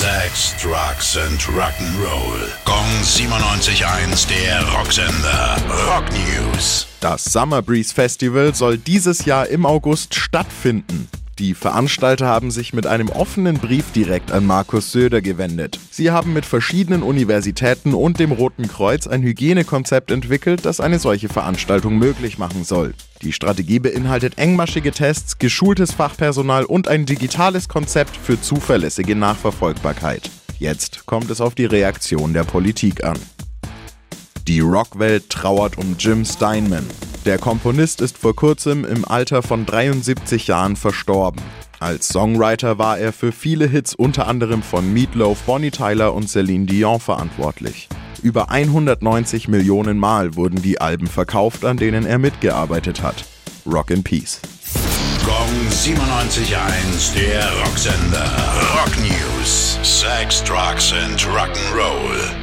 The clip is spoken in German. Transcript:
Sex, Drugs and Rock'n'Roll. Gong 97.1, der Rocksender. Rock News. Das Summer Breeze Festival soll dieses Jahr im August stattfinden. Die Veranstalter haben sich mit einem offenen Brief direkt an Markus Söder gewendet. Sie haben mit verschiedenen Universitäten und dem Roten Kreuz ein Hygienekonzept entwickelt, das eine solche Veranstaltung möglich machen soll. Die Strategie beinhaltet engmaschige Tests, geschultes Fachpersonal und ein digitales Konzept für zuverlässige Nachverfolgbarkeit. Jetzt kommt es auf die Reaktion der Politik an. Die Rockwelt trauert um Jim Steinman. Der Komponist ist vor kurzem im Alter von 73 Jahren verstorben. Als Songwriter war er für viele Hits unter anderem von Meatloaf, Bonnie Tyler und Celine Dion verantwortlich. Über 190 Millionen Mal wurden die Alben verkauft, an denen er mitgearbeitet hat. Rock in Peace. Gong 97.1, der Rocksender. Rock News. Sex, Drugs and Rock'n'Roll.